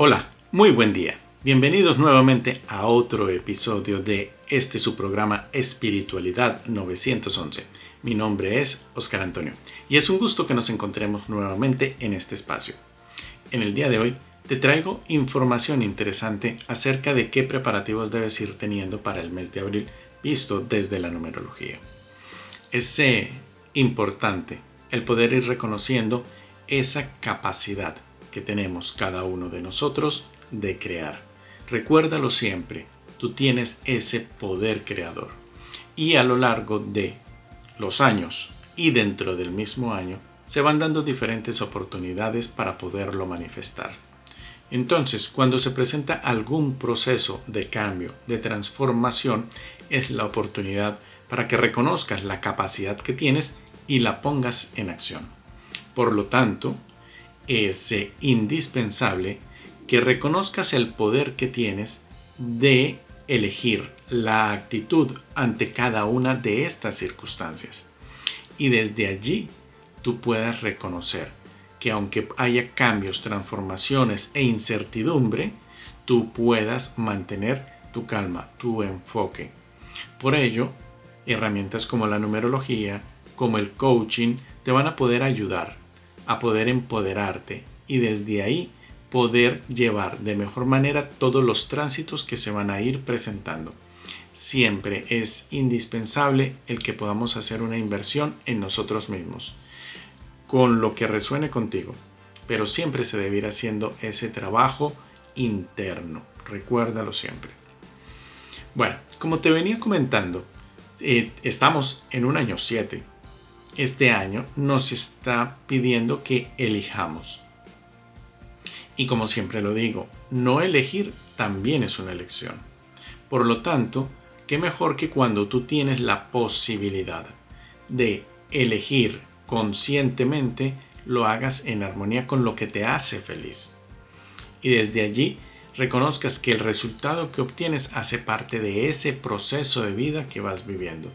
Hola, muy buen día. Bienvenidos nuevamente a otro episodio de este su programa Espiritualidad 911. Mi nombre es Oscar Antonio y es un gusto que nos encontremos nuevamente en este espacio. En el día de hoy te traigo información interesante acerca de qué preparativos debes ir teniendo para el mes de abril visto desde la numerología. Es eh, importante el poder ir reconociendo esa capacidad que tenemos cada uno de nosotros de crear. Recuérdalo siempre, tú tienes ese poder creador. Y a lo largo de los años y dentro del mismo año se van dando diferentes oportunidades para poderlo manifestar. Entonces, cuando se presenta algún proceso de cambio, de transformación, es la oportunidad para que reconozcas la capacidad que tienes y la pongas en acción. Por lo tanto, es indispensable que reconozcas el poder que tienes de elegir la actitud ante cada una de estas circunstancias. Y desde allí tú puedas reconocer que aunque haya cambios, transformaciones e incertidumbre, tú puedas mantener tu calma, tu enfoque. Por ello, herramientas como la numerología, como el coaching, te van a poder ayudar a poder empoderarte y desde ahí poder llevar de mejor manera todos los tránsitos que se van a ir presentando. Siempre es indispensable el que podamos hacer una inversión en nosotros mismos, con lo que resuene contigo, pero siempre se debe ir haciendo ese trabajo interno, recuérdalo siempre. Bueno, como te venía comentando, eh, estamos en un año 7, este año nos está pidiendo que elijamos. Y como siempre lo digo, no elegir también es una elección. Por lo tanto, qué mejor que cuando tú tienes la posibilidad de elegir conscientemente, lo hagas en armonía con lo que te hace feliz. Y desde allí reconozcas que el resultado que obtienes hace parte de ese proceso de vida que vas viviendo.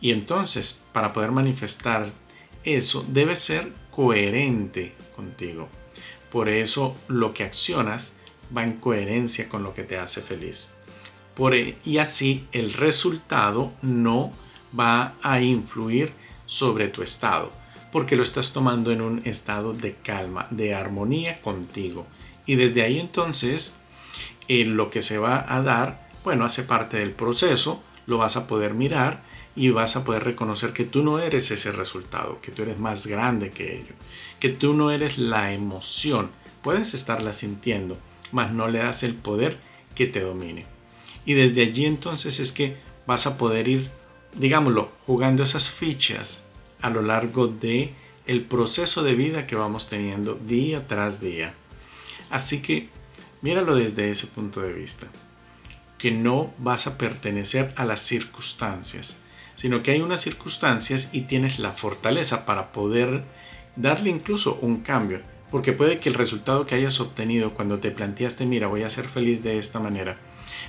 Y entonces, para poder manifestar eso, debe ser coherente contigo. Por eso lo que accionas va en coherencia con lo que te hace feliz. Por, e, y así el resultado no va a influir sobre tu estado, porque lo estás tomando en un estado de calma, de armonía contigo. Y desde ahí entonces, eh, lo que se va a dar, bueno, hace parte del proceso, lo vas a poder mirar y vas a poder reconocer que tú no eres ese resultado, que tú eres más grande que ello, que tú no eres la emoción. Puedes estarla sintiendo, mas no le das el poder que te domine. Y desde allí entonces es que vas a poder ir, digámoslo, jugando esas fichas a lo largo de el proceso de vida que vamos teniendo día tras día. Así que míralo desde ese punto de vista, que no vas a pertenecer a las circunstancias, sino que hay unas circunstancias y tienes la fortaleza para poder darle incluso un cambio, porque puede que el resultado que hayas obtenido cuando te planteaste, mira, voy a ser feliz de esta manera,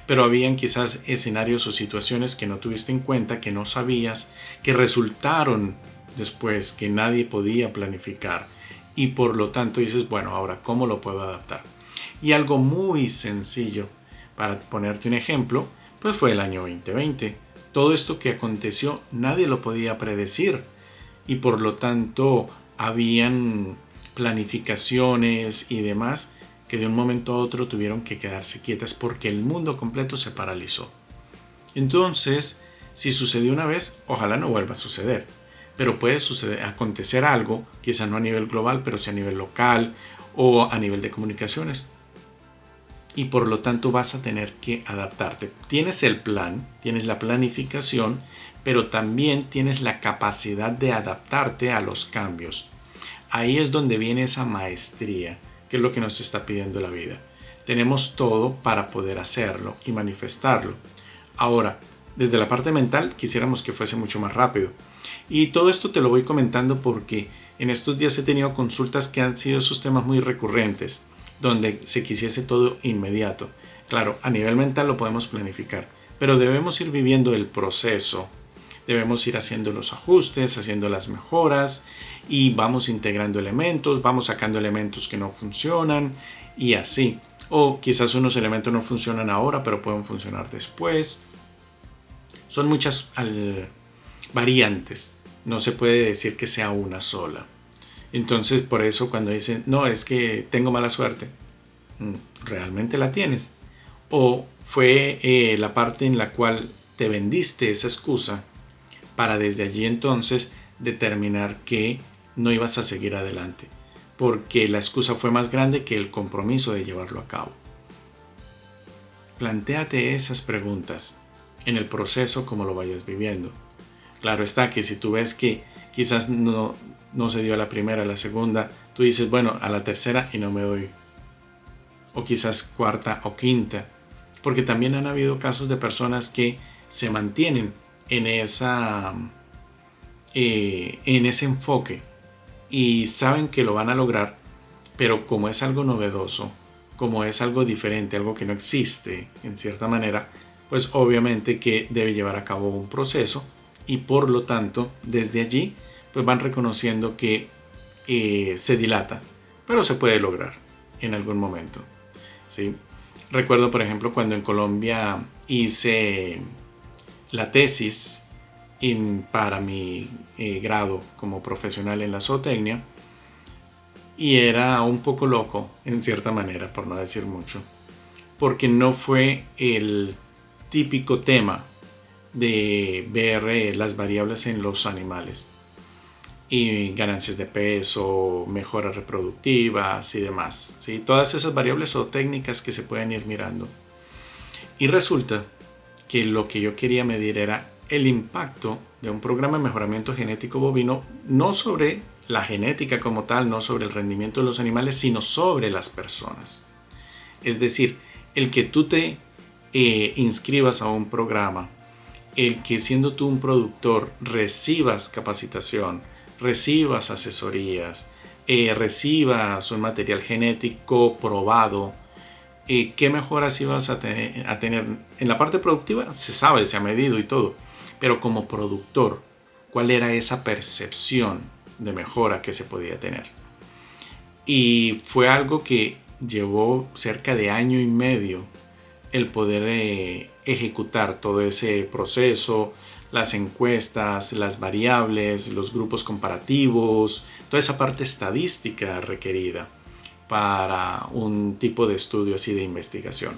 pero habían quizás escenarios o situaciones que no tuviste en cuenta, que no sabías, que resultaron después, que nadie podía planificar, y por lo tanto dices, bueno, ahora, ¿cómo lo puedo adaptar? Y algo muy sencillo, para ponerte un ejemplo, pues fue el año 2020 todo esto que aconteció nadie lo podía predecir y por lo tanto habían planificaciones y demás que de un momento a otro tuvieron que quedarse quietas porque el mundo completo se paralizó. Entonces, si sucedió una vez, ojalá no vuelva a suceder. Pero puede suceder, acontecer algo, quizá no a nivel global, pero sí a nivel local o a nivel de comunicaciones y por lo tanto vas a tener que adaptarte. Tienes el plan, tienes la planificación, pero también tienes la capacidad de adaptarte a los cambios. Ahí es donde viene esa maestría, que es lo que nos está pidiendo la vida. Tenemos todo para poder hacerlo y manifestarlo. Ahora, desde la parte mental quisiéramos que fuese mucho más rápido. Y todo esto te lo voy comentando porque en estos días he tenido consultas que han sido esos temas muy recurrentes donde se quisiese todo inmediato. Claro, a nivel mental lo podemos planificar, pero debemos ir viviendo el proceso. Debemos ir haciendo los ajustes, haciendo las mejoras y vamos integrando elementos, vamos sacando elementos que no funcionan y así. O quizás unos elementos no funcionan ahora, pero pueden funcionar después. Son muchas variantes. No se puede decir que sea una sola. Entonces, por eso cuando dicen, no, es que tengo mala suerte, mm, realmente la tienes. O fue eh, la parte en la cual te vendiste esa excusa para desde allí entonces determinar que no ibas a seguir adelante, porque la excusa fue más grande que el compromiso de llevarlo a cabo. Plantéate esas preguntas en el proceso como lo vayas viviendo. Claro está que si tú ves que quizás no, no se dio a la primera, a la segunda, tú dices, bueno, a la tercera y no me doy. O quizás cuarta o quinta. Porque también han habido casos de personas que se mantienen en, esa, eh, en ese enfoque y saben que lo van a lograr, pero como es algo novedoso, como es algo diferente, algo que no existe en cierta manera, pues obviamente que debe llevar a cabo un proceso y por lo tanto desde allí pues van reconociendo que eh, se dilata, pero se puede lograr en algún momento. ¿sí? Recuerdo, por ejemplo, cuando en Colombia hice la tesis para mi eh, grado como profesional en la zootecnia y era un poco loco en cierta manera, por no decir mucho, porque no fue el típico tema de ver eh, las variables en los animales y ganancias de peso, mejoras reproductivas y demás. ¿sí? Todas esas variables o técnicas que se pueden ir mirando. Y resulta que lo que yo quería medir era el impacto de un programa de mejoramiento genético bovino, no sobre la genética como tal, no sobre el rendimiento de los animales, sino sobre las personas. Es decir, el que tú te eh, inscribas a un programa, el que siendo tú un productor recibas capacitación, recibas asesorías, eh, recibas un material genético probado, eh, ¿qué mejoras ibas a, a tener? En la parte productiva se sabe, se ha medido y todo, pero como productor, ¿cuál era esa percepción de mejora que se podía tener? Y fue algo que llevó cerca de año y medio el poder eh, ejecutar todo ese proceso, las encuestas, las variables, los grupos comparativos, toda esa parte estadística requerida para un tipo de estudio así de investigación.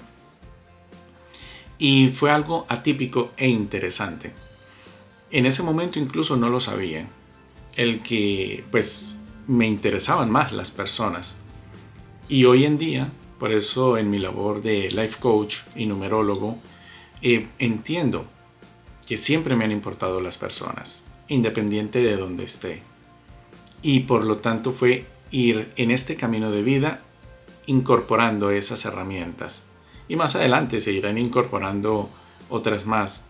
Y fue algo atípico e interesante. En ese momento incluso no lo sabía. El que pues me interesaban más las personas. Y hoy en día, por eso en mi labor de life coach y numerólogo, eh, entiendo que siempre me han importado las personas, independiente de donde esté. Y por lo tanto fue ir en este camino de vida incorporando esas herramientas. Y más adelante se irán incorporando otras más.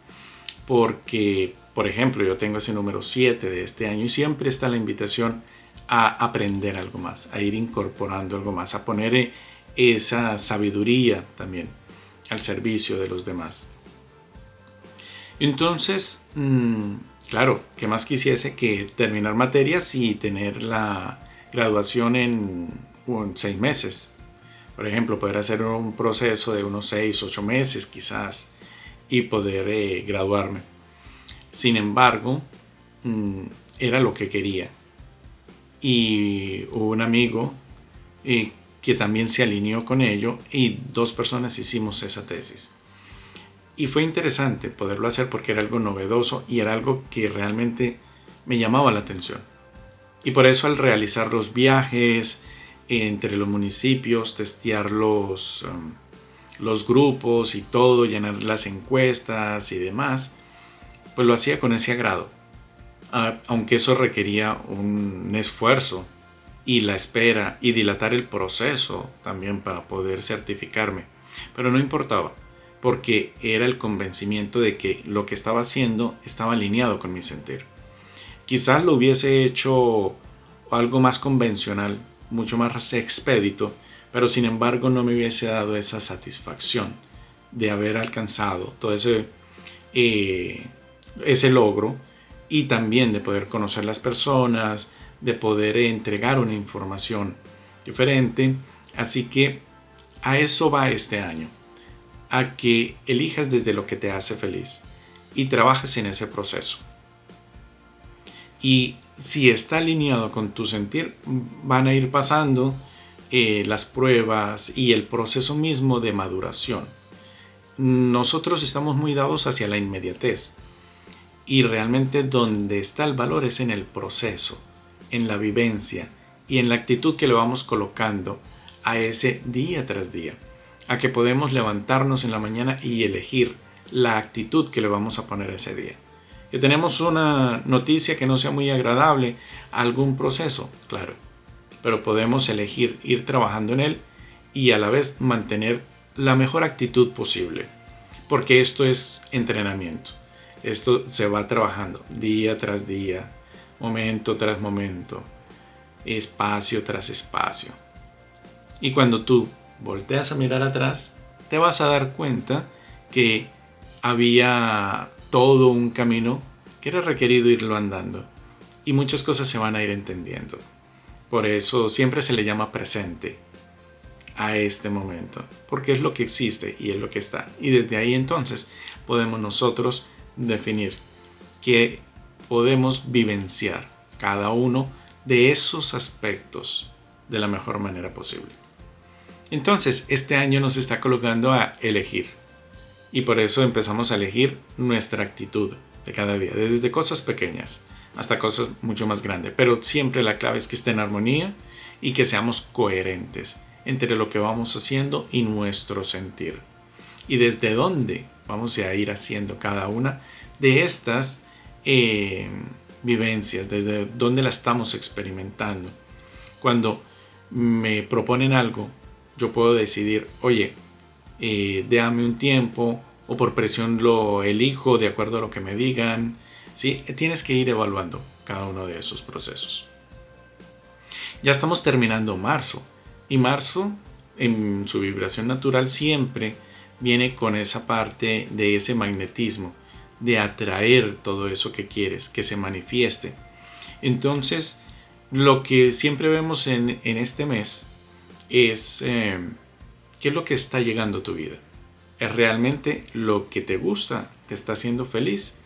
Porque, por ejemplo, yo tengo ese número 7 de este año y siempre está la invitación a aprender algo más, a ir incorporando algo más, a poner esa sabiduría también al servicio de los demás. Entonces, mm, claro, ¿qué más quisiese que terminar materias y tener la graduación en, seis meses? Por ejemplo, poder hacer un proceso de unos seis, ocho meses quizás y poder eh, graduarme. Sin embargo, mm, era lo que quería. Y hubo un amigo eh, que también se alineó con ello y dos personas hicimos esa tesis. Y fue interesante poderlo hacer porque era algo novedoso y era algo que realmente me llamaba la atención. Y por eso al realizar los viajes entre los municipios, testear los, um, los grupos y todo, llenar las encuestas y demás, pues lo hacía con ese agrado. aunque eso requería un esfuerzo y la espera y dilatar el proceso también para poder certificarme. Pero no importaba porque era el convencimiento de que lo que estaba haciendo estaba alineado con mi sentir. Quizás lo hubiese hecho algo más convencional, mucho más expedito, pero sin embargo no me hubiese dado esa satisfacción de haber alcanzado todo ese, eh, ese logro y también de poder conocer las personas, de poder entregar una información diferente. Así que a eso va este año, a que elijas desde lo que te hace feliz y trabajes en ese proceso. Y si está alineado con tu sentir, van a ir pasando eh, las pruebas y el proceso mismo de maduración. Nosotros estamos muy dados hacia la inmediatez y realmente donde está el valor es en el proceso, en la vivencia y en la actitud que le vamos colocando a ese día tras día, a que podemos levantarnos en la mañana y elegir la actitud que le vamos a poner ese día. Que tenemos una noticia que no sea muy agradable, algún proceso, claro, pero podemos elegir ir trabajando en él y a la vez mantener la mejor actitud posible, porque esto es entrenamiento. Esto se va trabajando día tras día, momento tras momento, espacio tras espacio. Y cuando tú volteas a mirar atrás, te vas a dar cuenta que había todo un camino que era requerido irlo andando. Y muchas cosas se van a ir entendiendo. Por eso siempre se le llama presente a este momento, porque es lo que existe y es lo que está. Y desde ahí entonces podemos nosotros definir que podemos vivenciar cada uno de esos aspectos de la mejor manera posible. Entonces, este año nos está colocando a elegir. Y por eso empezamos a elegir nuestra actitud de cada día, desde cosas pequeñas hasta cosas mucho más grandes. Pero siempre la clave es que esté en armonía y que seamos coherentes entre lo que vamos haciendo y nuestro sentir. Y desde dónde vamos a ir haciendo cada una de estas eh, vivencias, desde dónde la estamos experimentando. Cuando me proponen algo, yo puedo decidir, oye, eh, déjame un tiempo o por presión lo elijo de acuerdo a lo que me digan, ¿sí? Tienes que ir evaluando cada uno de esos procesos. Ya estamos terminando marzo y marzo en su vibración natural siempre viene con esa parte de ese magnetismo, de atraer todo eso que quieres, que se manifieste. Entonces, lo que siempre vemos en, este mes es eh, qué es lo que está llegando a tu vida. ¿Es realmente lo que te gusta? ¿Te está haciendo feliz?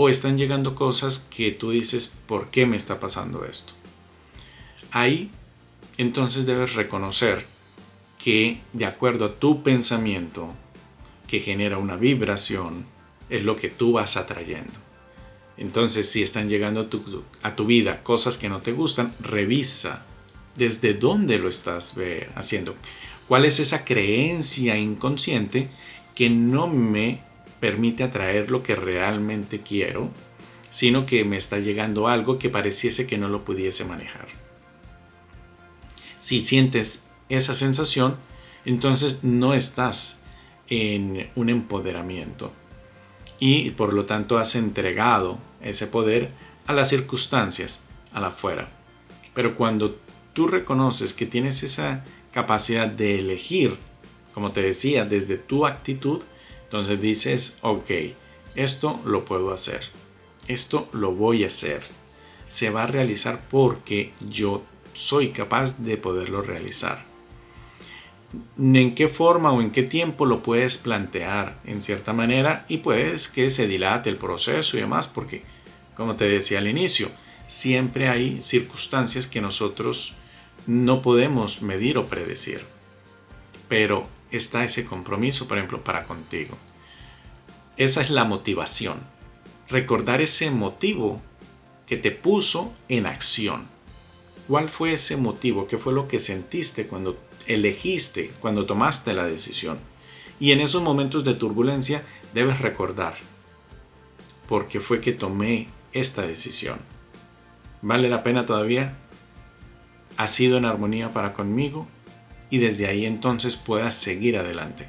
o están llegando cosas que tú dices, ¿por qué me está pasando esto? Ahí entonces debes reconocer que de acuerdo a tu pensamiento, que genera una vibración, es lo que tú vas atrayendo. Entonces, si están llegando a tu, a tu vida cosas que no te gustan, revisa desde dónde lo estás haciendo. ¿Cuál es esa creencia inconsciente que no me permite atraer lo que realmente quiero, sino que me está llegando algo que pareciese que no lo pudiese manejar. Si sientes esa sensación, entonces no estás en un empoderamiento y por lo tanto has entregado ese poder a las circunstancias, a la afuera. Pero cuando tú reconoces que tienes esa capacidad de elegir, como te decía, desde tu actitud, entonces dices, ok, esto lo puedo hacer, esto lo voy a hacer. Se va a realizar porque yo soy capaz de poderlo realizar. ¿En qué forma o en qué tiempo lo puedes plantear en cierta manera? Y puedes que se dilate el proceso y demás, porque, como te decía al inicio, siempre hay circunstancias que nosotros no podemos medir o predecir. Pero está ese compromiso, por ejemplo, para contigo. Esa es la motivación. Recordar ese motivo que te puso en acción. ¿Cuál fue ese motivo? ¿Qué fue lo que sentiste cuando elegiste, cuando tomaste la decisión? Y en esos momentos de turbulencia debes recordar por qué fue que tomé esta decisión. ¿Vale la pena todavía? ¿Ha sido en armonía para conmigo? y desde ahí entonces puedas seguir adelante.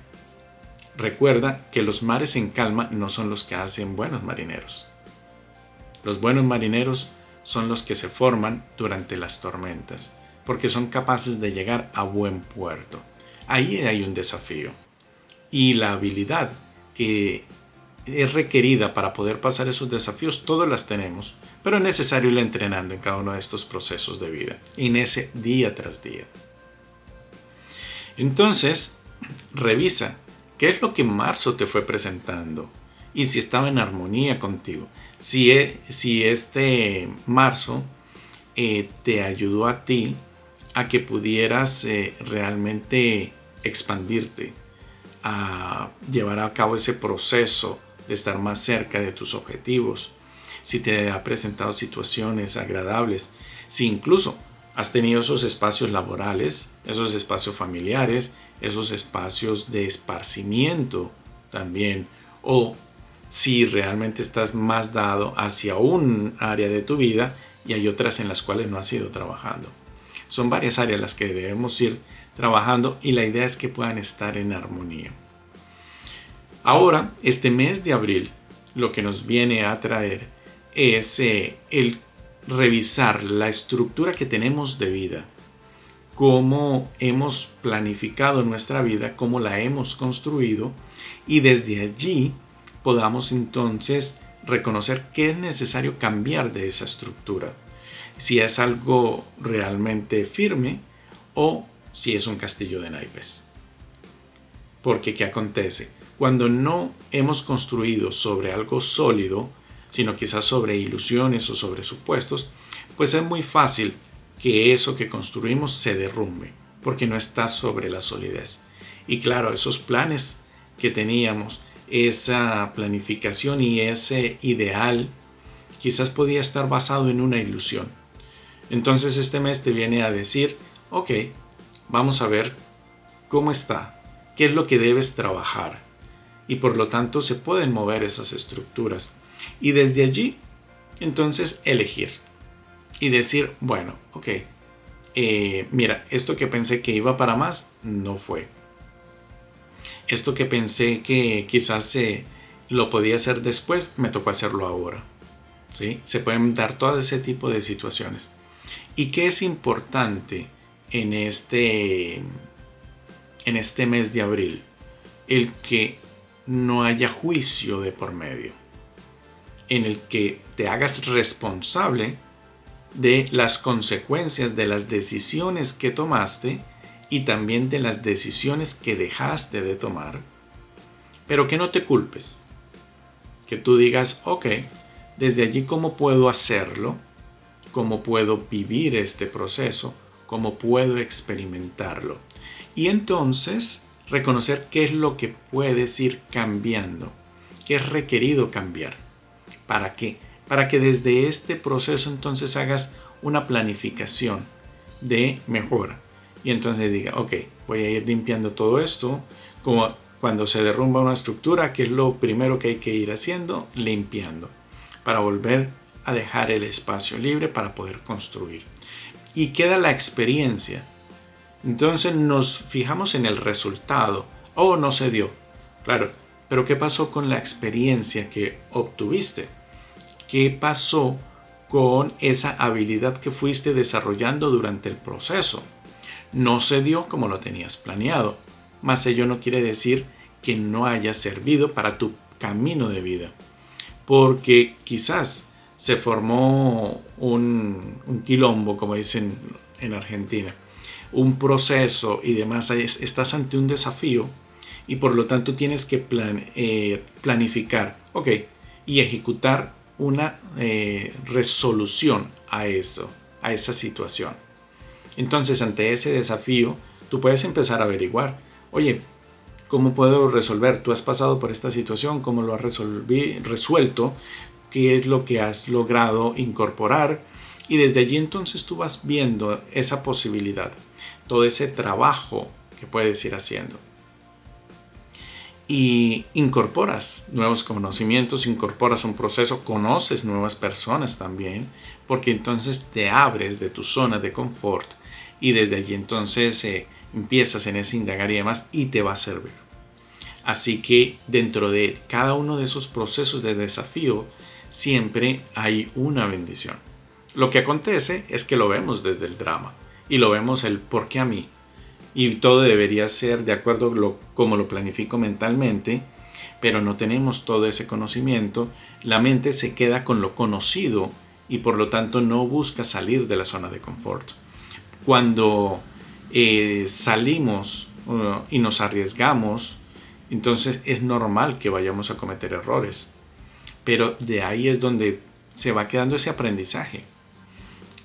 Recuerda que los mares en calma no son los que hacen buenos marineros. Los buenos marineros son los que se forman durante las tormentas, porque son capaces de llegar a buen puerto. Ahí hay un desafío. Y la habilidad que es requerida para poder pasar esos desafíos, todas las tenemos, pero es necesario ir entrenando en cada uno de estos procesos de vida, en ese día tras día. Entonces, revisa qué es lo que marzo te fue presentando y si estaba en armonía contigo. Si, e, si este marzo eh, te ayudó a ti a que pudieras eh, realmente expandirte, a llevar a cabo ese proceso de estar más cerca de tus objetivos, si te ha presentado situaciones agradables, si incluso has tenido esos espacios laborales, esos espacios familiares, esos espacios de esparcimiento también, o si realmente estás más dado hacia un área de tu vida y hay otras en las cuales no has ido trabajando. Son varias áreas las que debemos ir trabajando y la idea es que puedan estar en armonía. Ahora, este mes de abril, lo que nos viene a traer es eh, el revisar la estructura que tenemos de vida, cómo hemos planificado nuestra vida, cómo la hemos construido y desde allí podamos entonces reconocer qué es necesario cambiar de esa estructura. Si es algo realmente firme o si es un castillo de naipes. Porque ¿qué acontece? Cuando no hemos construido sobre algo sólido, sino quizás sobre ilusiones o sobre supuestos, pues es muy fácil que eso que construimos se derrumbe, porque no está sobre la solidez. Y claro, esos planes que teníamos, esa planificación y ese ideal quizás podía estar basado en una ilusión. Entonces este mes te viene a decir, ok, vamos a ver cómo está, qué es lo que debes trabajar. Y por lo tanto se pueden mover esas estructuras. Y desde allí, entonces elegir. Y decir, bueno, ok, eh, mira, esto que pensé que iba para más, no fue esto que pensé que quizás lo podía hacer después, me tocó hacerlo ahora. ¿sí? Se pueden dar todo ese tipo de situaciones. ¿Y qué es importante en este, en este mes de abril? El que no haya juicio de por medio. En el que te hagas responsable de las consecuencias de las decisiones que tomaste y también de las decisiones que dejaste de tomar, pero que no te culpes. Que tú digas, ok, desde allí cómo puedo hacerlo, cómo puedo vivir este proceso, cómo puedo experimentarlo. Y entonces reconocer qué es lo que puedes ir cambiando, qué es requerido cambiar. ¿Para qué? Para que desde este proceso entonces hagas una planificación de mejora y entonces diga, ok, voy a ir limpiando todo esto, como cuando se derrumba una estructura, que es lo primero que hay que ir haciendo, limpiando, para volver a dejar el espacio libre para poder construir. Y queda la experiencia. Entonces nos fijamos en el resultado. Oh, no se dio. Claro, pero ¿qué pasó con la experiencia que obtuviste? ¿Qué pasó con esa habilidad que fuiste desarrollando durante el proceso? no se dio como lo tenías planeado, mas ello no quiere decir que no haya servido para tu camino de vida, porque quizás se formó un, quilombo, como dicen en Argentina, un proceso y demás, estás ante un desafío y por lo tanto tienes que eh, planificar, ok, y ejecutar una eh, resolución a eso, a esa situación. Entonces, ante ese desafío, tú puedes empezar a averiguar, oye, ¿cómo puedo resolver? Tú has pasado por esta situación, ¿cómo lo has resuelto? ¿Qué es lo que has logrado incorporar? Y desde allí entonces tú vas viendo esa posibilidad, todo ese trabajo que puedes ir haciendo. Y incorporas nuevos conocimientos, incorporas un proceso, conoces nuevas personas también, porque entonces te abres de tu zona de confort y desde allí entonces eh, empiezas en ese indagar y demás y te va a servir. Así que dentro de cada uno de esos procesos de desafío siempre hay una bendición. Lo que acontece es que lo vemos desde el drama y lo vemos el por qué a mí. Y todo debería ser de acuerdo lo, como lo planifico mentalmente, pero no tenemos todo ese conocimiento. La mente se queda con lo conocido y por lo tanto no busca salir de la zona de confort cuando eh, salimos y nos arriesgamos, entonces es normal que vayamos a cometer errores. Pero de ahí es donde se va quedando ese aprendizaje.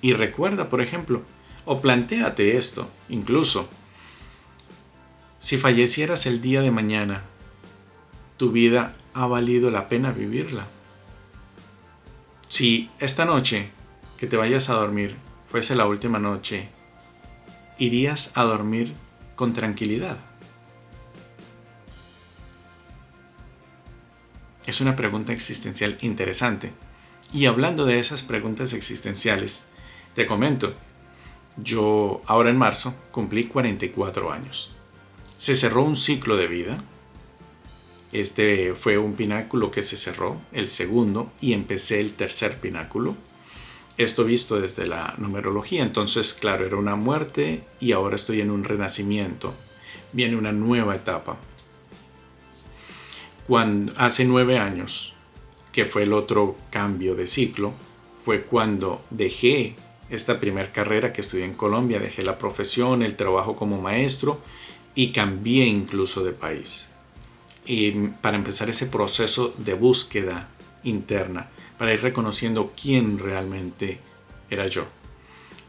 Y recuerda, por ejemplo, o planteate esto, incluso, si fallecieras el día de mañana, tu vida ha valido la pena vivirla. Si esta noche que te vayas a dormir fuese la última noche, ¿irías a dormir con tranquilidad? Es una pregunta existencial interesante. Y hablando de esas preguntas existenciales, te comento, yo ahora en marzo cumplí 44 años. Se cerró un ciclo de vida. Este fue un pináculo que se cerró, el segundo, y empecé el tercer pináculo. Esto visto desde la numerología, entonces claro, era una muerte y ahora estoy en un renacimiento. Viene una nueva etapa cuando, hace nueve años, que fue el otro cambio de ciclo, fue cuando dejé esta primera carrera que estudié en Colombia, dejé la profesión, el trabajo como maestro y cambié incluso de país. Y para empezar ese proceso de búsqueda interna, para ir reconociendo quién realmente era yo.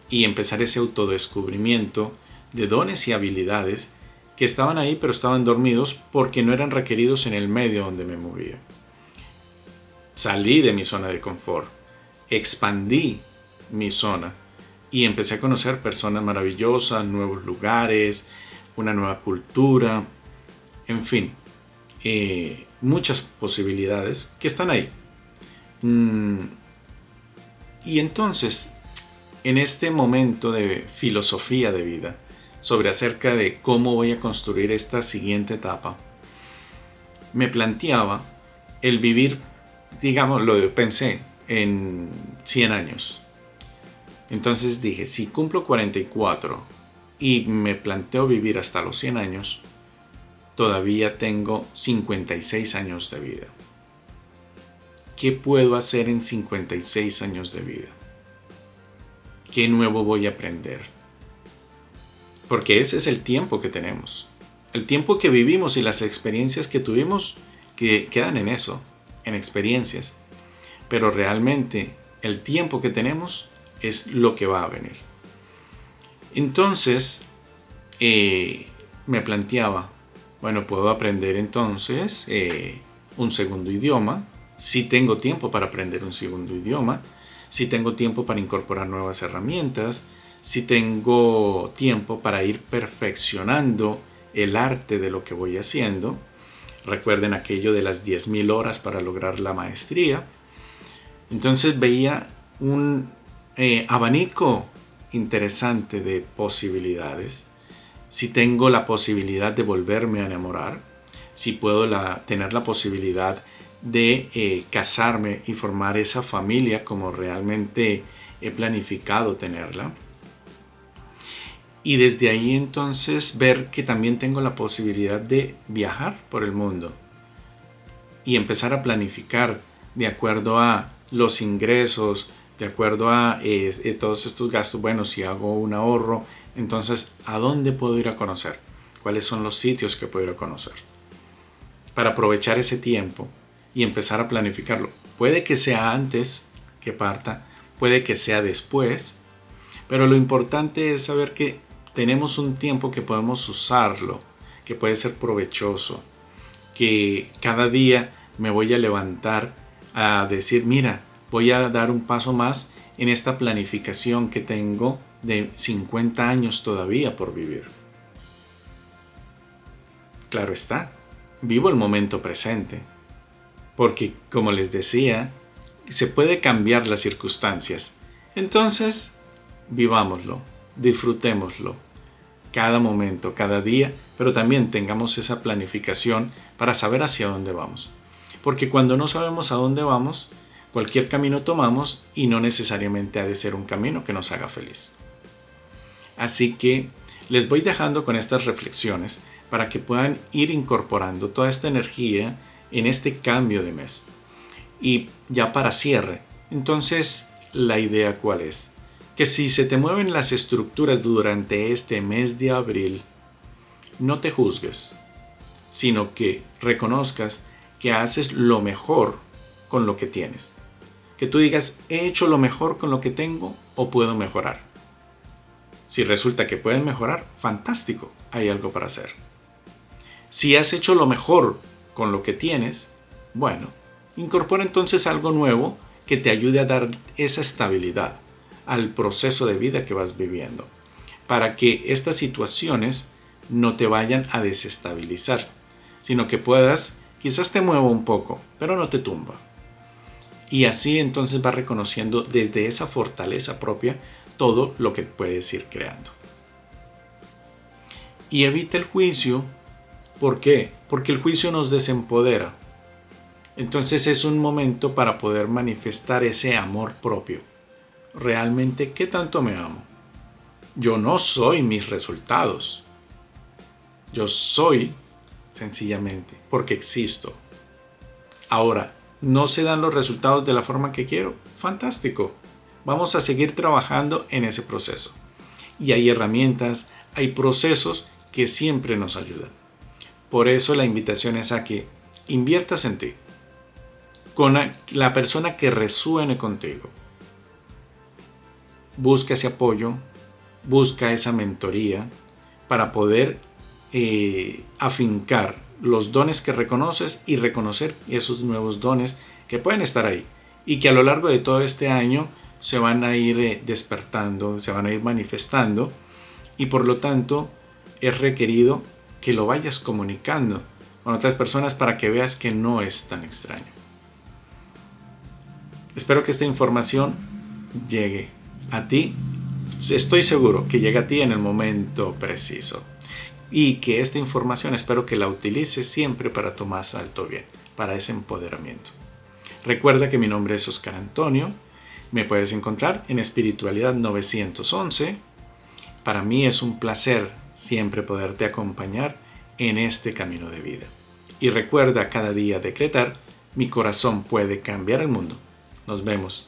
Y empezar ese autodescubrimiento de dones y habilidades que estaban ahí pero estaban dormidos porque no eran requeridos en el medio donde me movía. Salí de mi zona de confort, expandí mi zona y empecé a conocer personas maravillosas, nuevos lugares, una nueva cultura, en fin, eh, muchas posibilidades que están ahí. Mm, y entonces, en este momento de filosofía de vida, sobre acerca de cómo voy a construir esta siguiente etapa, me planteaba el vivir, digamos, lo pensé en 100 años. Entonces dije, si cumplo 44 y me planteo vivir hasta los 100 años, todavía tengo 56 años de vida. ¿Qué puedo hacer en 56 años de vida? ¿Qué nuevo voy a aprender? Porque ese es el tiempo que tenemos. El tiempo que vivimos y las experiencias que tuvimos que quedan en eso, en experiencias. Pero realmente el tiempo que tenemos es lo que va a venir. Entonces, eh, me planteaba, bueno, puedo aprender entonces eh, un segundo idioma, si tengo tiempo para aprender un segundo idioma, si tengo tiempo para incorporar nuevas herramientas, si tengo tiempo para ir perfeccionando el arte de lo que voy haciendo. Recuerden aquello de las 10.000 horas para lograr la maestría. Entonces veía un eh, abanico interesante de posibilidades. Si tengo la posibilidad de volverme a enamorar, si puedo tener la posibilidad de eh, casarme y formar esa familia como realmente he planificado tenerla y desde ahí entonces ver que también tengo la posibilidad de viajar por el mundo y empezar a planificar de acuerdo a los ingresos, de acuerdo a eh, todos estos gastos. Bueno, si hago un ahorro, entonces, ¿a dónde puedo ir a conocer? ¿Cuáles son los sitios que puedo ir a conocer? Para aprovechar ese tiempo y empezar a planificarlo. Puede que sea antes que parta, puede que sea después, pero lo importante es saber que tenemos un tiempo que podemos usarlo, que puede ser provechoso, que cada día me voy a levantar a decir, mira, voy a dar un paso más en esta planificación que tengo de 50 años todavía por vivir. Claro está, vivo el momento presente, porque como les decía, se puede cambiar las circunstancias. Entonces, vivámoslo, disfrutémoslo, cada momento, cada día, pero también tengamos esa planificación para saber hacia dónde vamos. Porque cuando no sabemos a dónde vamos, cualquier camino tomamos y no necesariamente ha de ser un camino que nos haga feliz. Así que les voy dejando con estas reflexiones para que puedan ir incorporando toda esta energía en este cambio de mes. Y ya para cierre, entonces, ¿la idea cuál es? que si se te mueven las estructuras durante este mes de abril, no te juzgues, sino que reconozcas que haces lo mejor con lo que tienes. Que tú digas, he hecho lo mejor con lo que tengo o puedo mejorar. Si resulta que pueden mejorar, fantástico, hay algo para hacer. Si has hecho lo mejor con lo que tienes, bueno, incorpora entonces algo nuevo que te ayude a dar esa estabilidad al proceso de vida que vas viviendo, para que estas situaciones no te vayan a desestabilizar, sino que puedas, quizás te mueva un poco, pero no te tumba. Y así entonces vas reconociendo desde esa fortaleza propia todo lo que puedes ir creando. Y evita el juicio. ¿Por qué? Porque el juicio nos desempodera. Entonces es un momento para poder manifestar ese amor propio. Realmente, ¿qué tanto me amo? Yo no soy mis resultados. Yo soy sencillamente porque existo. Ahora, ¿no se dan los resultados de la forma que quiero? Fantástico. Vamos a seguir trabajando en ese proceso. Y hay herramientas, hay procesos que siempre nos ayudan. Por eso la invitación es a que inviertas en ti, con la persona que resuene contigo. Busca ese apoyo, busca esa mentoría para poder eh, afincar los dones que reconoces y reconocer esos nuevos dones que pueden estar ahí y que a lo largo de todo este año se van a ir eh, despertando, se van a ir manifestando y por lo tanto es requerido que lo vayas comunicando con otras personas para que veas que no es tan extraño. Espero que esta información llegue a ti. Estoy seguro que llegue a ti en el momento preciso. Y que esta información espero que la utilices siempre para tu más alto bien, para ese empoderamiento. Recuerda que mi nombre es Oscar Antonio me puedes encontrar en Espiritualidad 911. Para mí es un placer siempre poderte acompañar en este camino de vida. Y recuerda cada día decretar, mi corazón puede cambiar el mundo. Nos vemos